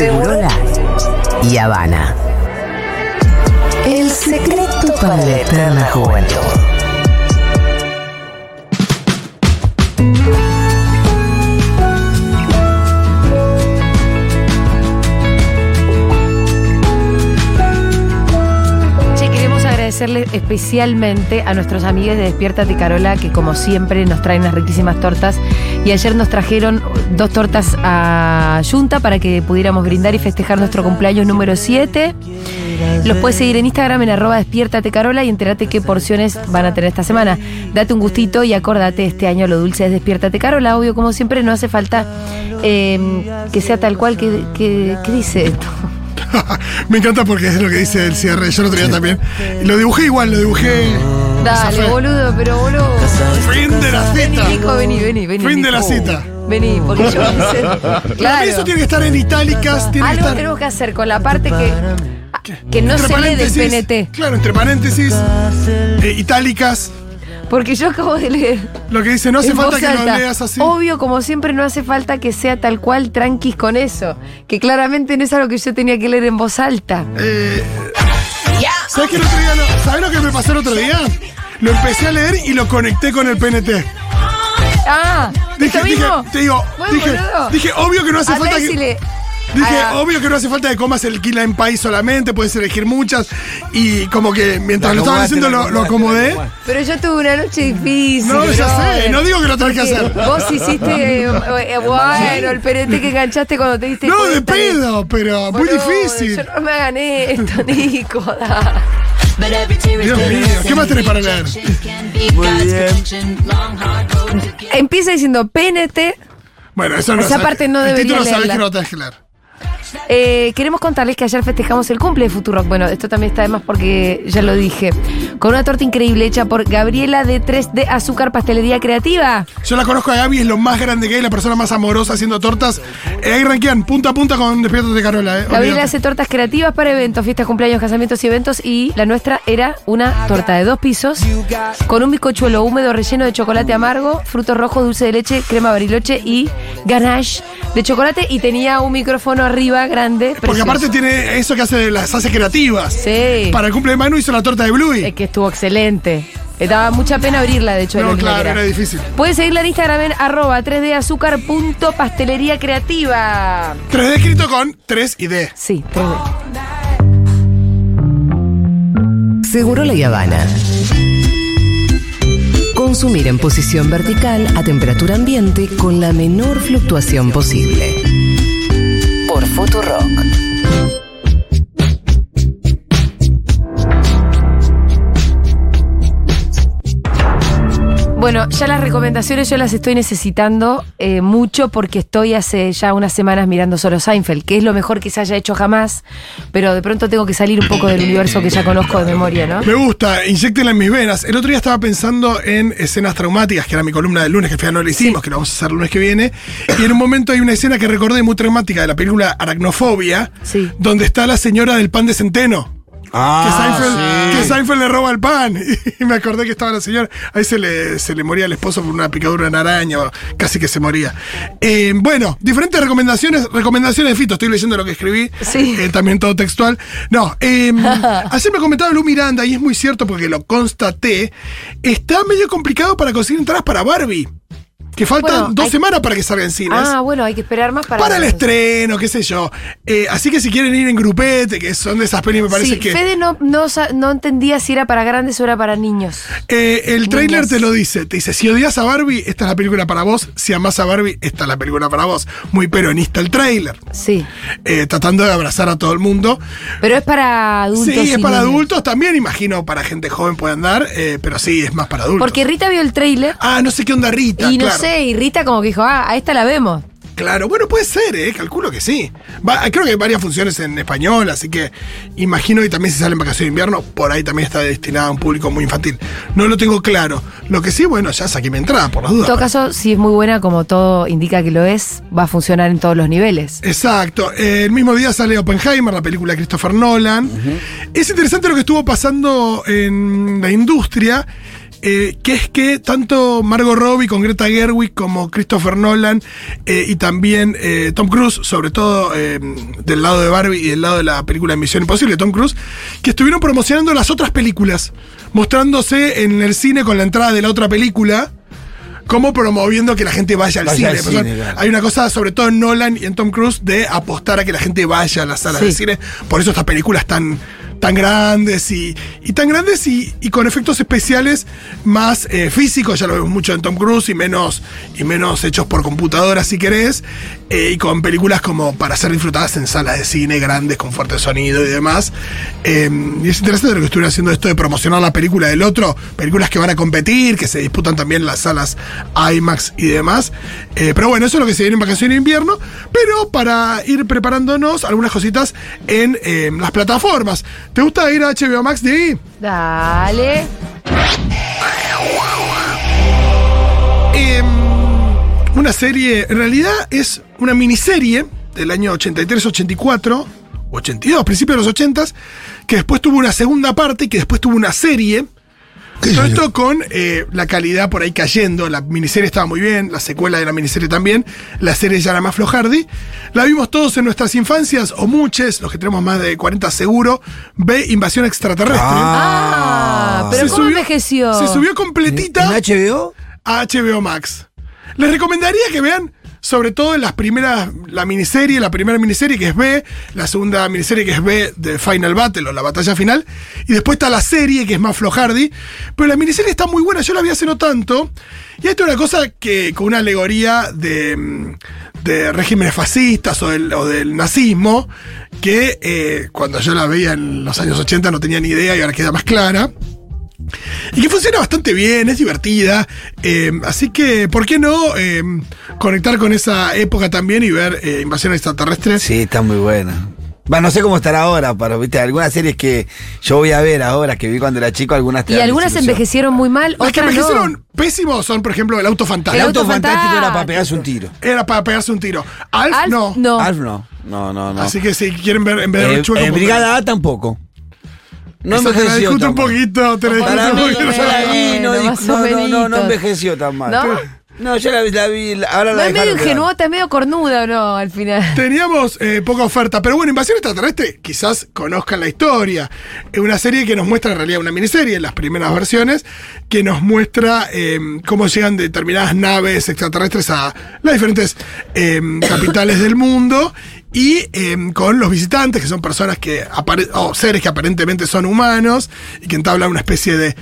Segurola y Habana. El secreto para la eterna juventud. Queremos agradecerle especialmente a nuestros amigos de Despiértate Carola, que como siempre nos traen unas riquísimas tortas. Y ayer nos trajeron dos tortas a Junta para que pudiéramos brindar y festejar nuestro cumpleaños número 7. Los puedes seguir en Instagram en arroba despiértate Carola y enterate qué porciones van a tener esta semana. Date un gustito y acordate, este año lo dulce es Despiértate Carola. Obvio, como siempre, no hace falta eh, que sea tal cual que, que- ¿qué dice esto. Me encanta porque es lo que dice el cierre. Yo lo tenía también. Y lo dibujé igual, lo dibujé. Dale, boludo, pero boludo. Fin de la Vení, cita. Nico, vení, vení, vení. Fin de la cita. Vení, porque yo hice. Claro. eso tiene que estar en itálicas, tiene que Algo estar. tenemos que hacer con la parte que, que no entre se lee del PNT. Claro, entre paréntesis, eh, itálicas. Porque yo acabo de leer. Lo que dice, no hace falta que alta. lo leas así. Obvio, como siempre, no hace falta que sea tal cual tranquis con eso. Que claramente no es algo que yo tenía que leer en voz alta. Eh, ¿Sabes qué el otro día lo- ¿Sabes lo que me pasó el otro día? Lo empecé a leer y lo conecté con el PNT. Ah, Dije, ¿esto dije, mismo? te digo, Bueno, dije, dije, obvio que no hace Andá falta que. Dije, ah, obvio que no hace falta que comas el kila en país solamente, puedes elegir muchas. Y como que mientras lo estaban haciendo lo, lo acomodé. Pero yo tuve una noche difícil. No, ya brother. sé, no digo que lo tenés que hacer. Vos hiciste, eh, bueno, el PNT que enganchaste cuando te diste No, de cuenta pedo, pero muy Boludo, difícil. yo no me hagan esto, Nico. da. Dios mío, ¿qué más tenés para leer? Muy bien. Empieza diciendo PNT. Bueno, eso no Esa sabe- parte no el debería título sabés leerla. que no tenés que leer. Eh, queremos contarles que ayer festejamos el cumple de Futurock. Bueno, esto también está de más porque ya lo dije. Con una torta increíble hecha por Gabriela de 3D Azúcar Pastelería Creativa. Yo la conozco a Gaby, es lo más grande que hay, la persona más amorosa haciendo tortas. Eh, ahí ranquean, punta a punta con Despierta de Carola, eh. Gabriela hace tortas creativas para eventos, fiestas, cumpleaños, casamientos y eventos. Y la nuestra era una torta de dos pisos con un bizcochuelo húmedo relleno de chocolate amargo, frutos rojos, dulce de leche, crema bariloche y ganache de chocolate. Y tenía un micrófono arriba grande. Porque precioso. aparte tiene eso que hace, las hace creativas. Sí. Para el cumple de Manu hizo la torta de Bluey. Es que estuvo excelente. Me daba mucha pena abrirla, de hecho. No, claro, era difícil. Puedes seguirla en Instagram en arroba 3dazúcar.pastelería creativa. 3D escrito con 3 y D. Sí, 3D. Segurola y Habana. Consumir en posición vertical a temperatura ambiente con la menor fluctuación posible. Por Futurock. Bueno, ya las recomendaciones yo las estoy necesitando eh, mucho porque estoy hace ya unas semanas mirando solo Seinfeld, que es lo mejor que se haya hecho jamás, pero de pronto tengo que salir un poco del universo que ya conozco de memoria, ¿no? Me gusta, inyectenla en mis venas. El otro día estaba pensando en escenas traumáticas, que era mi columna del lunes, que final no la hicimos, que lo vamos a hacer el lunes que viene. Y en un momento hay una escena que recordé muy traumática de la película Aracnofobia, Sí. donde está la señora del pan de centeno. que, Ah, Seinfeld, sí. Que Seinfeld le roba el pan. Y me acordé que estaba la señora. Ahí se le, se le moría el esposo por una picadura de araña, casi que se moría. Eh, bueno, diferentes recomendaciones. Recomendaciones de Fito, estoy leyendo lo que escribí. Sí. Eh, también todo textual. No, eh, ayer me comentaba Lu Miranda, y es muy cierto porque lo constaté. Está medio complicado para conseguir entradas para Barbie. Que faltan Bueno, dos hay- semanas para que salga en cines. Ah, bueno, hay que esperar más para. para el estreno, qué sé yo. Eh, así que si quieren ir en grupete, que son de esas pelis, me parece Sí, que. Fede no, no, entendía si era para grandes o era para niños. Eh, el trailer Niñas. te lo dice, te dice, si odias a Barbie, esta es la película para vos, si amás a Barbie, esta es la película para vos. Muy peronista el trailer, Sí. Eh, tratando de abrazar a todo el mundo. Pero es para adultos. sí, es para niños. adultos también, imagino para gente joven puede andar, eh, pero sí, es más para adultos. Porque Rita vio el trailer Ah, no sé qué onda Rita. y no claro. Sé, y Rita como que dijo, ah, a esta la vemos. Claro, bueno, puede ser, ¿eh? calculo que sí. Va- creo que hay varias funciones en español, así que imagino que también si sale en vacaciones de invierno, por ahí también está destinada a un público muy infantil. No lo tengo claro. Lo que sí, bueno, ya saqué mi entrada, por las En dudas. todo caso, si es muy buena, como todo indica que lo es, va a funcionar en todos los niveles. Exacto. Eh, el mismo día sale Oppenheimer, la película de Christopher Nolan. Es interesante lo que estuvo pasando en la industria, eh, que es que tanto Margot Robbie con Greta Gerwig como Christopher Nolan eh, y también eh, Tom Cruise, sobre todo del lado de Barbie y del lado de la película Misión Imposible, Tom Cruise, que estuvieron promocionando las otras películas, mostrándose en el cine con la entrada de la otra película. Como promoviendo que la gente vaya al Vaya cine. al O sea, cine, claro. Hay una cosa, sobre todo en Nolan y en Tom Cruise, de apostar a que la gente vaya a las salas Sí. de cine. Por eso estas películas tan, tan grandes y, y tan grandes y, y con efectos especiales más eh, físicos, ya lo vemos mucho en Tom Cruise, y menos, y menos hechos por computadora, si querés, eh, y con películas como para ser disfrutadas en salas de cine grandes, con fuerte sonido y demás. Eh, y es interesante lo que estuvieron haciendo esto de promocionar la película del otro, películas que van a competir, que se disputan también las salas IMAX y demás. Eh, pero bueno, eso es lo que se viene en vacaciones de invierno. Pero para ir preparándonos algunas cositas en eh, las plataformas. ¿Te gusta ir a HBO Max ahí? Dale. Em, una serie, en realidad es una miniserie del año 83-84, 82, principios de los 80 que después tuvo una segunda parte y que después tuvo una serie. Todo esto con eh, la calidad por ahí cayendo. La miniserie estaba muy bien, la secuela de la miniserie también. La serie ya era más flojardi. La vimos todos en nuestras infancias, o muchos, los que tenemos más de 40 seguro. Ve Invasión Extraterrestre. Ah, pero Se ¿cómo subió- envejeció? Se subió completita ¿En HBO? a HBO Max. Les recomendaría que vean, sobre todo en las primeras, la miniserie, la primera miniserie que es B, la segunda miniserie que es B de Final Battle o la batalla final, y después está la serie que es más flojardi, pero la miniserie está muy buena, yo la vi hace no tanto, y esto es una cosa que con una alegoría de, de regímenes fascistas o del, o del nazismo, que eh, cuando yo la veía en los años 80 no tenía ni idea y ahora queda más clara. Y que funciona bastante bien, es divertida. eh, así que, ¿por qué no eh, conectar con esa época también y ver eh, Invasión Extraterrestre? Sí, está muy buena. Va, no sé cómo estará ahora, pero viste, algunas series que yo voy a ver ahora, que vi cuando era chico, algunas te Y algunas envejecieron muy mal, Las que otras no. envejecieron pésimos son, por ejemplo, El Auto El Fantástico. auto auto fantástico era para pegarse un tiro. Era para pegarse un tiro. Alf, Alf, no. no. Alf no. No, no, no. Así que si quieren ver en vez de Eh, chueco, eh, Brigada A tampoco. No te la envejeció discuto tan un poquito, te la discuto Para un poquito. la no, no, no, no, envejeció tan mal. ¿No? No, yo la, vi- la vi, la- ahora ¿No la es medio ingenuota, es medio cornuda o no al final? Teníamos eh, poca oferta, pero bueno, Invasión Extraterrestre quizás conozcan la historia. Es una serie que nos muestra, en realidad una miniserie, en las primeras versiones, que nos muestra eh, cómo llegan determinadas naves extraterrestres a las diferentes eh, capitales del mundo y eh, con los visitantes, que son personas que, o seres que aparentemente son humanos y que entablan una especie de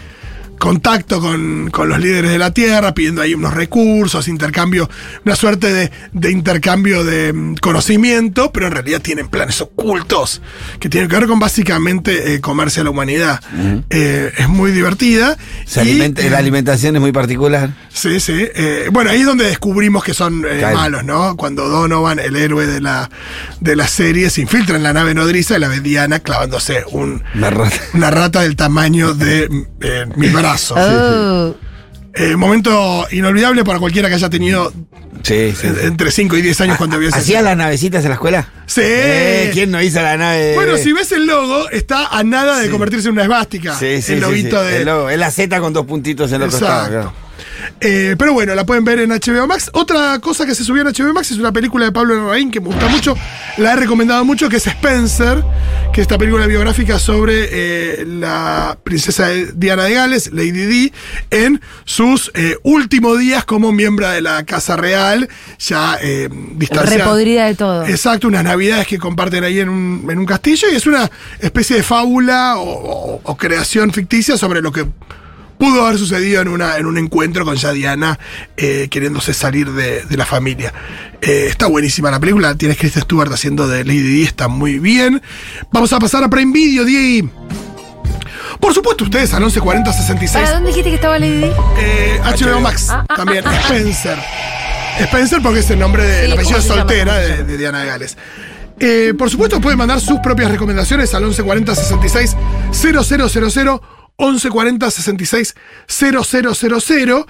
contacto con, con los líderes de la Tierra, pidiendo ahí unos recursos, intercambio, una suerte de, de intercambio de mm, conocimiento, pero en realidad tienen planes ocultos que tienen que ver con básicamente eh, comerse a la humanidad. Eh, es muy divertida. Se y, alimenta- eh, la alimentación es muy particular. Sí, sí. eh, bueno, ahí es donde descubrimos que son malos, ¿no? Cuando Donovan, el héroe de la, de la serie, se infiltra en la nave nodriza y la ve Diana clavándose un, Una rata. una rata del tamaño de eh, mi Oh. Eh, momento inolvidable para cualquiera que haya tenido Sí, sí. en- entre 5 y 10 años cuando vio ¿Hacías las navecitas en la escuela? Sí. Eh, ¿Quién no hizo la nave? Bueno, si ves el logo, está a nada de convertirse en una esvástica. Sí, sí, el sí, loguito de. El logo. Es la Z con dos puntitos en los costados. Exacto. claro. Eh, pero bueno, la pueden ver en HBO Max. Otra cosa que se subió en HBO Max es una película de Pablo Larraín que me gusta mucho. La he recomendado mucho, que es Spencer, que es esta película biográfica sobre eh, la princesa Diana de Gales, Lady Di, en sus eh, últimos días como miembro de la Casa Real, ya distanciada. Repodrida de todo. Exacto, unas navidades que comparten ahí en un, en un castillo y es una especie de fábula o, o- o creación ficticia sobre lo que pudo haber sucedido en, una, en un encuentro con ya Diana eh, queriéndose salir de, de la familia. Eh, está buenísima la película, tienes Kristen Stewart haciendo de Lady Di, está muy bien. Vamos a pasar a Prime Video, Diego. Por supuesto, ustedes al 114066 ¿Para dónde dijiste que estaba Lady Di? eh, HBO Max Ah, ah, también, ah, ah, ah. Spencer. Spencer porque es el nombre de Sí, la apellido soltera de Diana de Gales. Eh, por supuesto, pueden mandar sus propias recomendaciones al 1140 66 000, 1140 66 000.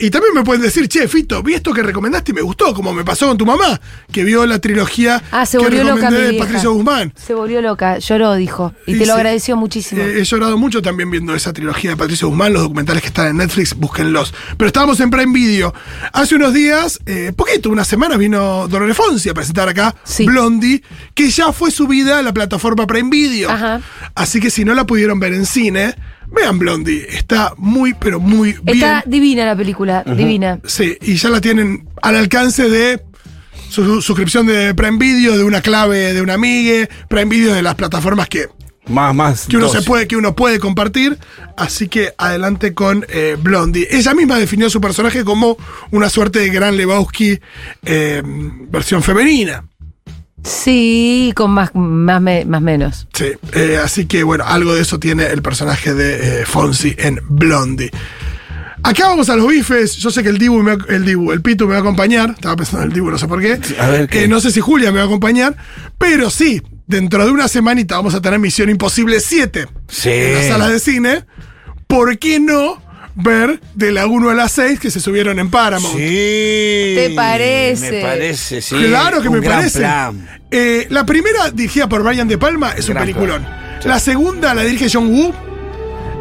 Y también me pueden decir, che, Fito, vi esto que recomendaste y me gustó, como me pasó con tu mamá, que vio la trilogía Ah, se que volvió loca recomendé mi de. Patricio Guzmán. Se volvió loca, lloró, dijo. Y, te lo sí, agradeció muchísimo. eh, he llorado mucho también viendo esa trilogía de Patricio Guzmán, los documentales que están en Netflix, búsquenlos. Pero estábamos en Prime Video. Hace unos días, eh, poquito, unas semanas, vino Dolores Fonsi a presentar acá Sí. Blondie, que ya fue subida a la plataforma Prime Video. Ajá. Así que si no la pudieron ver en cine, vean Blondie. Está muy, pero muy bien. Está divina la película, divina. Sí, y ya la tienen al alcance de su suscripción de Prime Video, de una clave de una amiga, Prime Video de las plataformas que, Más, más. que uno dos. se puede, que uno puede compartir. Así que adelante con eh, Blondie. Ella misma definió su personaje como una suerte de Gran Lebowski eh, versión femenina. Sí, con más, más, me- más menos. Sí, eh, así que bueno, algo de eso tiene el personaje de eh, Fonsi en Blondie. Acá vamos a los bifes. Yo sé que el Dibu, me el Dibu, el Pitu me va a acompañar. Estaba pensando en el Dibu, no sé por qué. a ver, ¿qué? Eh, no sé si Julia me va a acompañar. Pero sí, dentro de una semanita vamos a tener Misión Imposible 7 Sí. en las salas de cine. ¿Por qué no ver de la 1 a la 6 que se subieron en Paramount? Sí. ¿Te parece? Me parece, sí. Claro que Un me gran parece. plan. Eh, la primera, dirigida por Brian De Palma, es un peliculón. plan. La segunda, la dirige John Woo.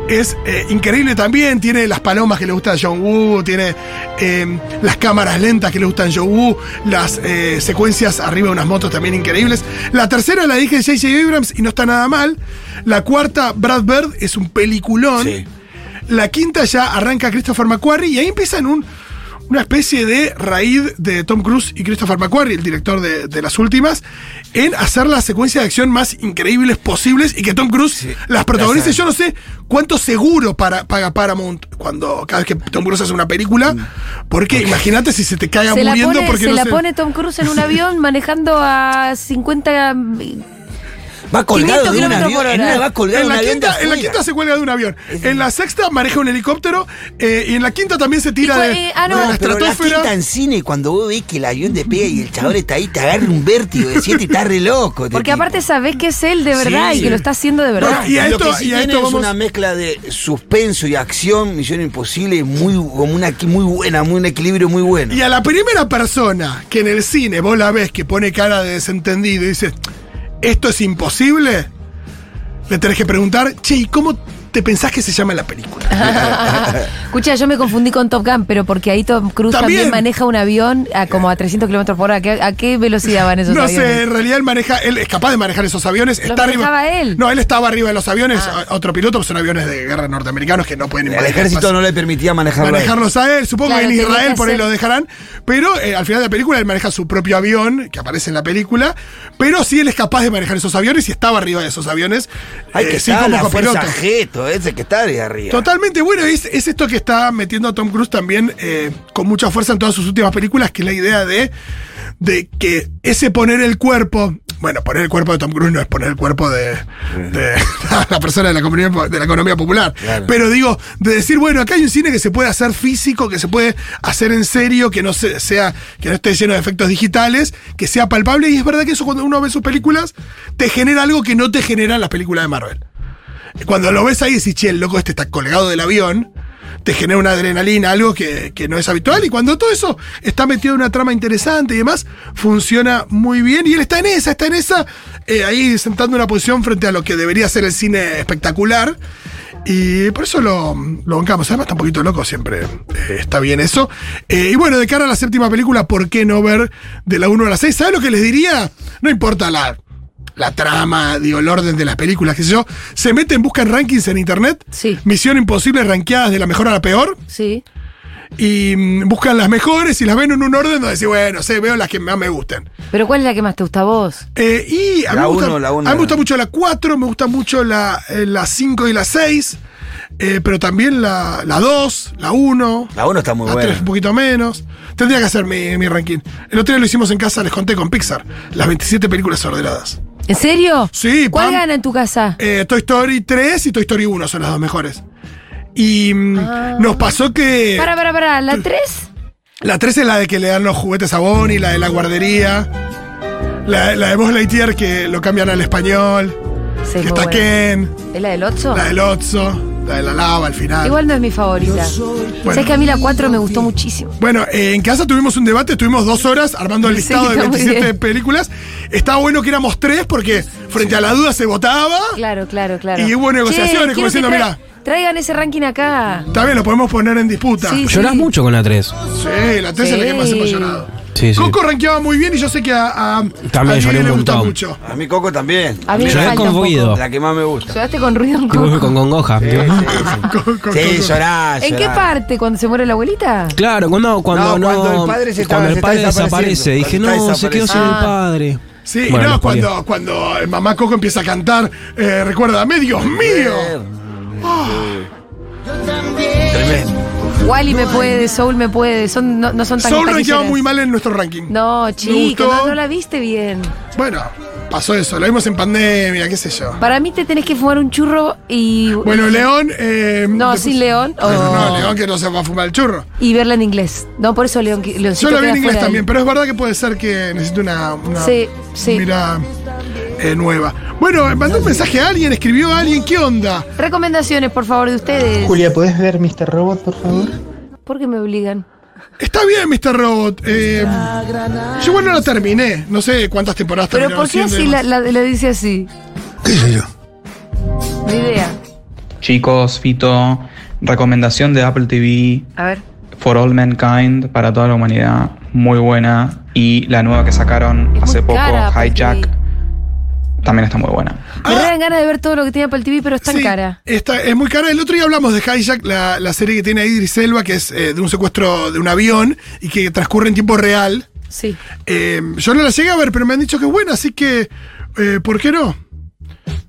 Es eh, increíble también. Tiene las palomas que le gustan a John Woo. Tiene eh, las cámaras lentas que le gustan a John Woo. Las eh, secuencias arriba de unas motos también increíbles. La tercera la dirige J.J. Abrams y no está nada mal. La cuarta, Brad Bird, es un peliculón. Sí. La quinta ya arranca Christopher McQuarrie y ahí empiezan un, una especie de raíz de Tom Cruise y Christopher McQuarrie, el director de, de las últimas, en hacer la secuencia de acción más increíbles posibles y que Tom Cruise Sí, las protagonice. las Yo no sé cuánto seguro para, paga Paramount cuando cada vez que Tom Cruise hace una película, porque imagínate si se te caiga Se la muriendo pone, porque se no la sé- pone Tom Cruise en un avión manejando a 50. Va colgado 500 de un avión. en una va colgado En la, quinta, en la quinta se cuelga de un avión. En la sexta maneja un helicóptero. eh, y en la quinta también se tira de, eh, ah, no. de la No, pero la quinta en cine, cuando vos ves que el avión te pega y el chabón está ahí, te agarra un vértigo de siete y está re loco. este Porque tipo. aparte sabés que es él de verdad Sí. y que lo está haciendo de verdad. No, y a lo esto- que sí y a tiene esto es una mezcla de suspenso y acción, Misión Imposible, muy, como una muy buena, muy un equilibrio muy bueno. Y a la primera persona que en el cine vos la ves que pone cara de desentendido y dice, esto es imposible, le tenés que preguntar, che, ¿y cómo te pensás que se llama la película? Escucha, yo me confundí con Top Gun, pero porque ahí Tom Cruise también, También. maneja un avión a como a 300 kilómetros por hora. ¿A qué, a qué velocidad van esos no aviones? sé, en realidad él maneja, él es capaz de manejar esos aviones. ¿Lo está arriba. manejaba él? No, él estaba arriba de los aviones. Ah. Otro piloto, pues son aviones de guerra norteamericanos que no pueden el ejército no le permitía manejarlo. a él. manejarlos a él. Supongo Claro, que en Israel que por ahí lo dejarán. Pero eh, al final de la película él maneja su propio avión, que aparece en la película. Pero sí él es capaz de manejar esos aviones y estaba arriba de esos aviones. Hay eh, que sí, como fuerza ese que está arriba. Totalmente bueno, es, es esto que está metiendo a Tom Cruise también eh, con mucha fuerza en todas sus últimas películas, que es la idea de, de que ese poner el cuerpo, bueno, poner el cuerpo de Tom Cruise no es poner el cuerpo de, de la persona de la, economía, de la economía popular, Claro. pero digo, de decir, bueno, acá hay un cine que se puede hacer físico, que se puede hacer en serio, que no se- sea, que no esté lleno de efectos digitales, que sea palpable, y es verdad que eso cuando uno ve sus películas, te genera algo que no te generan las películas de Marvel. Cuando lo ves ahí decís, che, el loco este está colgado del avión, te genera una adrenalina, algo que, que no es habitual. Y cuando todo eso está metido en una trama interesante y demás, funciona muy bien. Y él está en esa, está en esa, eh, ahí sentando una posición frente a lo que debería ser el cine espectacular. Y por eso lo, lo bancamos. Además, está un poquito loco siempre. eh, está bien eso. Eh, y bueno, de cara a la séptima película, ¿por qué no ver de la 1 a la 6? ¿Sabes lo que les diría? No importa la, la trama, digo, el orden de las películas, qué sé yo. Se meten, buscan rankings en internet. Sí. Misión Imposible rankeadas de la mejor a la peor. Sí. Y mm, buscan las mejores y las ven en un orden donde decís, bueno, sé, veo las que más me gustan. Pero ¿cuál es la que más te gusta a vos? Eh, y a mí, La me gusta, uno, la uno. a mí me gusta mucho la 4, me gusta mucho la, eh, la 5 y la 6, eh, pero también la, la 2, la 1. La uno está muy la buena. 3 un poquito menos. Tendría que hacer mi, mi ranking. El otro día lo hicimos en casa, les conté con Pixar. Las 27 películas ordenadas. ¿En serio? Sí, ¿Cuál Pam. gana en tu casa? Eh, Toy Story 3 y Toy Story 1 son las dos mejores. Y mm, Ah. nos pasó que. Para, para, para. ¿La 3? La 3 es la de que le dan los juguetes a Bonnie, la de la guardería. La, la de Buzz Lightyear que lo cambian al español. Que está. Ken. ¿Es la del 8? La del Otso. La de la lava al final. Igual no es mi favorita. Sabes que a mí la 4 me gustó muchísimo. Bueno, eh, en casa tuvimos un debate, estuvimos dos horas armando el Sí, listado de está muy 27 bien. películas. Estaba bueno que éramos tres porque frente a la duda se votaba. Claro, claro, claro. Y hubo negociaciones, Che, como diciendo, mirá. Traigan ese ranking acá. También lo podemos poner en disputa. Sí, Sí, Llorás mucho con la 3. la tres es la que más Sí. Sí, sí. Coco rankeaba muy bien y yo sé que a, a, También a lloré le gusta mucho. A mí Coco también. A mí me Lloré falta con un poco. ruido. La que más me gusta. Lloraste con ruido en Coco. con congoja. Con- con Sí, Coco. llorá, ¿En qué parte? ¿Cuando se muere la abuelita? Claro, cuando, cuando No, no. cuando el padre se está- cuando el se está padre desaparece. Dije, no, se quedó sin el desapareciendo. padre. Sí, Bueno, no, cuando, cuando el mamá Coco empieza a cantar, eh, recuérdame, Dios mío. Tremendo. Wally me puede, Soul me puede. Son, no, no son tan Soul rankeaba muy mal en nuestro ranking. No, chico, no, no la viste bien. Bueno, pasó eso, lo vimos en pandemia, qué sé yo. Para mí te tenés que fumar un churro y. Bueno, León. eh, No, después- sin León. o- No, no, León que no se va a fumar el churro. Y verla en inglés. No, por eso León. Yo lo vi en inglés también, ahí. pero es verdad que puede ser que necesite una, una Sí, sí. mirada eh, nueva. Bueno, mandó un mensaje a alguien, escribió a alguien, ¿qué onda? Recomendaciones, por favor, de ustedes. Julia, ¿puedes ver Mr. Robot, por favor? ¿Por qué me obligan? Está bien, Mr. Robot. eh, yo igual no la terminé. No sé cuántas temporadas Pero ¿por qué así la, la- lo dice así? ¿Qué sé yo? Ni idea. Chicos, Fito, recomendación de Apple TV A ver. For All Mankind para toda la humanidad, muy buena. Y la nueva que sacaron Es hace muy poco, cara, Apple Hijack, TV. También está muy buena. Me Ah. dan ganas de ver todo lo que tiene Apple TV, pero es tan Sí, cara. Está, es muy cara. El otro día hablamos de Hijack, la, la serie que tiene Idris Elba, que es eh, de un secuestro de un avión y que transcurre en tiempo real. Sí. Eh, yo no la llegué a ver, pero me han dicho que es buena, así que, eh, ¿por qué no?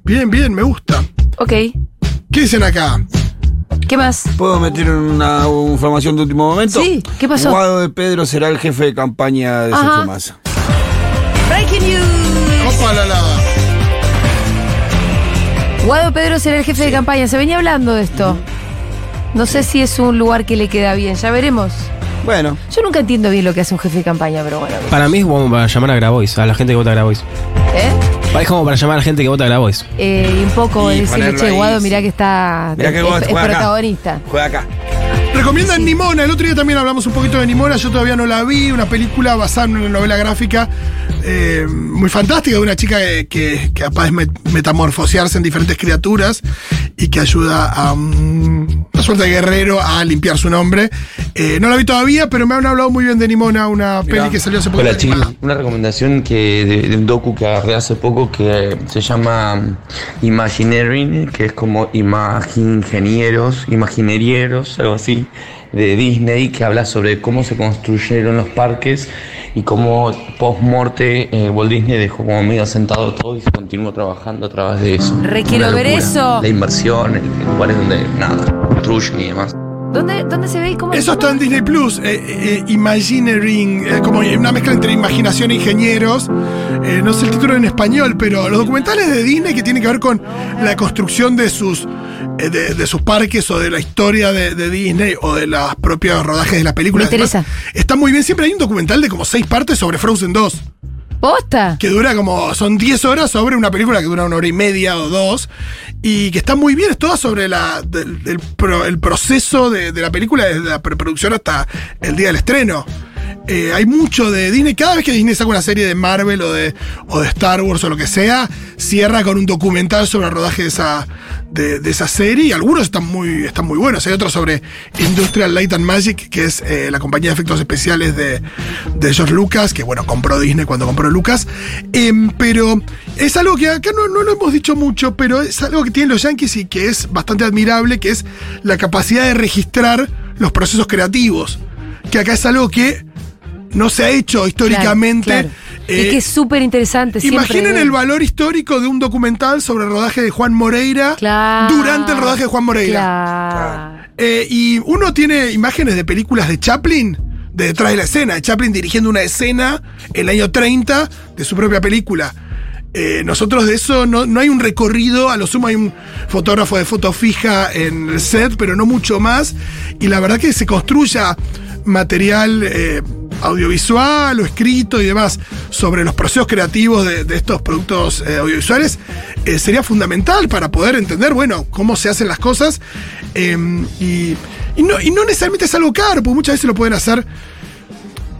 Bien, bien, me gusta. Ok. ¿Qué dicen acá? ¿Qué más? ¿Puedo meter una información de último momento? Sí, ¿qué pasó? Guado de Pedro será el jefe de campaña de. Sergio Massa. Breaking news. Opa, la, la. Guado Pedro será el jefe de campaña. Se venía hablando de esto. No sé si es un lugar que le queda bien. Ya veremos. Bueno, Yo nunca entiendo bien lo que hace un jefe de campaña, pero bueno. Para mí es como para llamar a Grabois, a la gente que vota a Grabois. ¿Eh? Es como para llamar a la gente que vota a Grabois. Eh, y un poco Y decirle, che, Guado, sí. mirá que está. Mirá que es, Guado es juega acá. protagonista. juega acá. Recomiendan Nimona. El otro día también hablamos un poquito de Nimona. Yo todavía no la vi. Una película basada en una novela gráfica eh, muy fantástica de una chica que, que, que capaz de met- metamorfosearse en diferentes criaturas y que ayuda a un- una suerte de guerrero a limpiar su nombre. Eh, no la vi todavía, pero me han hablado muy bien de Nimona, una peli que salió hace poco. Hola chicos, una recomendación que de, de un docu que agarré hace poco que se llama um, Imagineering, que es como imagineros, imaginerieros, algo así, de Disney, que habla sobre cómo se construyeron los parques y cómo post-morte eh, Walt Disney dejó como medio asentado todo y se continuó trabajando a través de eso. Re Una quiero ver eso. La inversión, en lugares donde nada, y demás. ¿Dónde, ¿Dónde se ve y cómo se Eso está en Disney Plus, eh, eh, Imagineering, eh, como una mezcla entre imaginación e ingenieros. Eh, no sé el título en español, pero los documentales de Disney que tienen que ver con la construcción de sus, eh, de, de sus parques o de la historia de, de Disney o de los propios rodajes de las películas. Me interesa. Además, Está muy bien, siempre hay un documental de como seis partes sobre Frozen 2 ¿Posta? que dura como, son 10 horas sobre una película que dura una hora y media o dos, y que está muy bien, es toda sobre la, del, pro- el proceso de la película, desde la preproducción hasta el día del estreno. Eh, hay mucho de Disney, cada vez que Disney saca una serie de Marvel o de, o de Star Wars o lo que sea, cierra con un documental sobre el rodaje de esa, de, esa serie, algunos están muy, están muy buenos. Hay otro sobre Industrial Light and Magic, que es eh, la compañía de efectos especiales de, de George Lucas, que bueno, compró Disney cuando compró Lucas. Em, pero es algo que acá no, no lo hemos dicho mucho, pero es algo que tienen los Yankees y que es bastante admirable, que es la capacidad de registrar los procesos creativos. Que acá es algo que no se ha hecho históricamente. Claro, claro. y Eh, que es súper interesante. Imaginen ver. el valor histórico de un documental sobre el rodaje de Juan Moreira Claro. durante el rodaje de Juan Moreira. Claro. Eh, y uno tiene imágenes de películas de Chaplin de detrás de la escena, de Chaplin dirigiendo una escena en el año 30 de su propia película. Eh, nosotros de eso no, no hay un recorrido, a lo sumo hay un fotógrafo de foto fija en el set, pero no mucho más. Y la verdad que se construya material eh, audiovisual o escrito y demás sobre los procesos creativos de, de estos productos eh, audiovisuales, eh, sería fundamental para poder entender, bueno, cómo se hacen las cosas. eh, y, y no, y no necesariamente es algo caro, porque muchas veces lo pueden hacer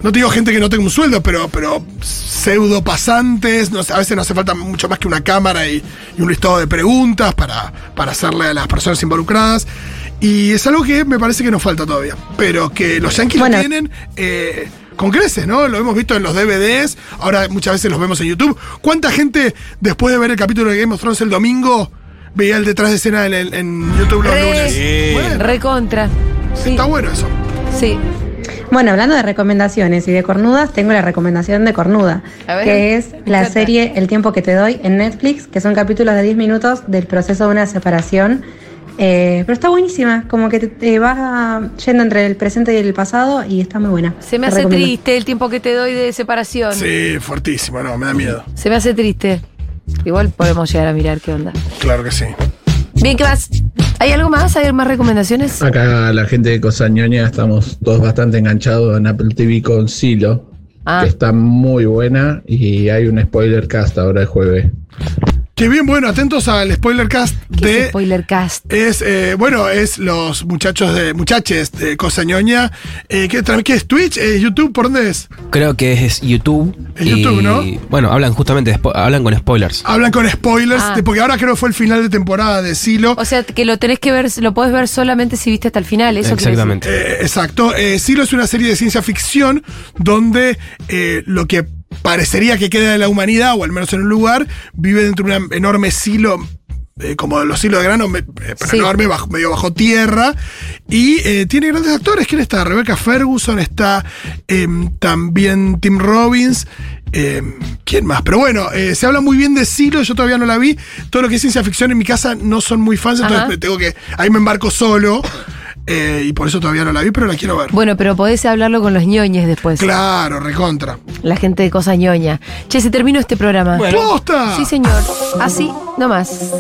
no te digo gente que no tenga un sueldo, pero, pero pseudo pasantes, no a veces no hace falta mucho más que una cámara y, y un listado de preguntas para, para hacerle a las personas involucradas. Y es algo que me parece que nos falta todavía. Pero que los yankees Bueno. lo tienen eh, con creces, ¿no? Lo hemos visto en los DVDs, ahora muchas veces los vemos en YouTube. ¿Cuánta gente, después de ver el capítulo de Game of Thrones el domingo, veía el detrás de escena en, el- en YouTube los Re- lunes? Bueno, Recontra. Sí. está bueno eso. Sí. Bueno, hablando de recomendaciones y de cornudas, tengo la recomendación de cornuda, ver, que es la serie El tiempo que te doy en Netflix, que son capítulos de 10 minutos del proceso de una separación. Eh, pero está buenísima, como que te, te vas yendo entre el presente y el pasado y está muy buena. Se me Te hace recomiendo. triste el tiempo que te doy de separación. Sí, fuertísimo, no, me da miedo. Se me hace triste. Igual podemos llegar a mirar qué onda. Claro que sí. Bien, ¿qué más? ¿Hay algo más? ¿Hay más recomendaciones? Acá la gente de Cosañoña estamos todos bastante enganchados en Apple TV con Silo, Ah, que está muy buena y hay un spoiler cast ahora el jueves. Qué bien, bueno, atentos al spoiler cast ¿qué es de. spoiler cast? Es, eh, bueno, es los muchachos de. muchaches de Cosa Ñoña. Eh, ¿qué, qué es Twitch? Eh, ¿YouTube? ¿Por dónde es? Creo que es YouTube. Es y, YouTube, ¿no? Bueno, hablan justamente, de hablan con spoilers. Hablan con spoilers, Ah. de- porque ahora creo que fue el final de temporada de Silo. O sea, que lo tenés que ver, lo podés ver solamente si viste hasta el final. Eso. Exactamente. Eh, exacto. Eh, Silo es una serie de ciencia ficción donde eh, lo que parecería que queda de la humanidad, o al menos en un lugar, vive dentro de un enorme silo. eh, como los silos de grano, me- eh, pero Sí. enorme, bajo- medio bajo tierra. Y eh, tiene grandes actores. ¿Quién está? Rebecca Ferguson, está em, también Tim Robbins. em, ¿Quién más? Pero bueno, se habla muy bien de Silo, yo todavía no la vi. Todo lo que es ciencia ficción en mi casa no son muy fans, entonces Ajá. tengo que. Ahí me embarco solo. Eh, y por eso todavía no la vi, pero la quiero ver. Bueno, pero podés hablarlo con los ñoñes después. Claro, recontra. La gente de Cosa ñoña. Che, se terminó este programa. ¡Posta! Sí, señor. Así, nomás.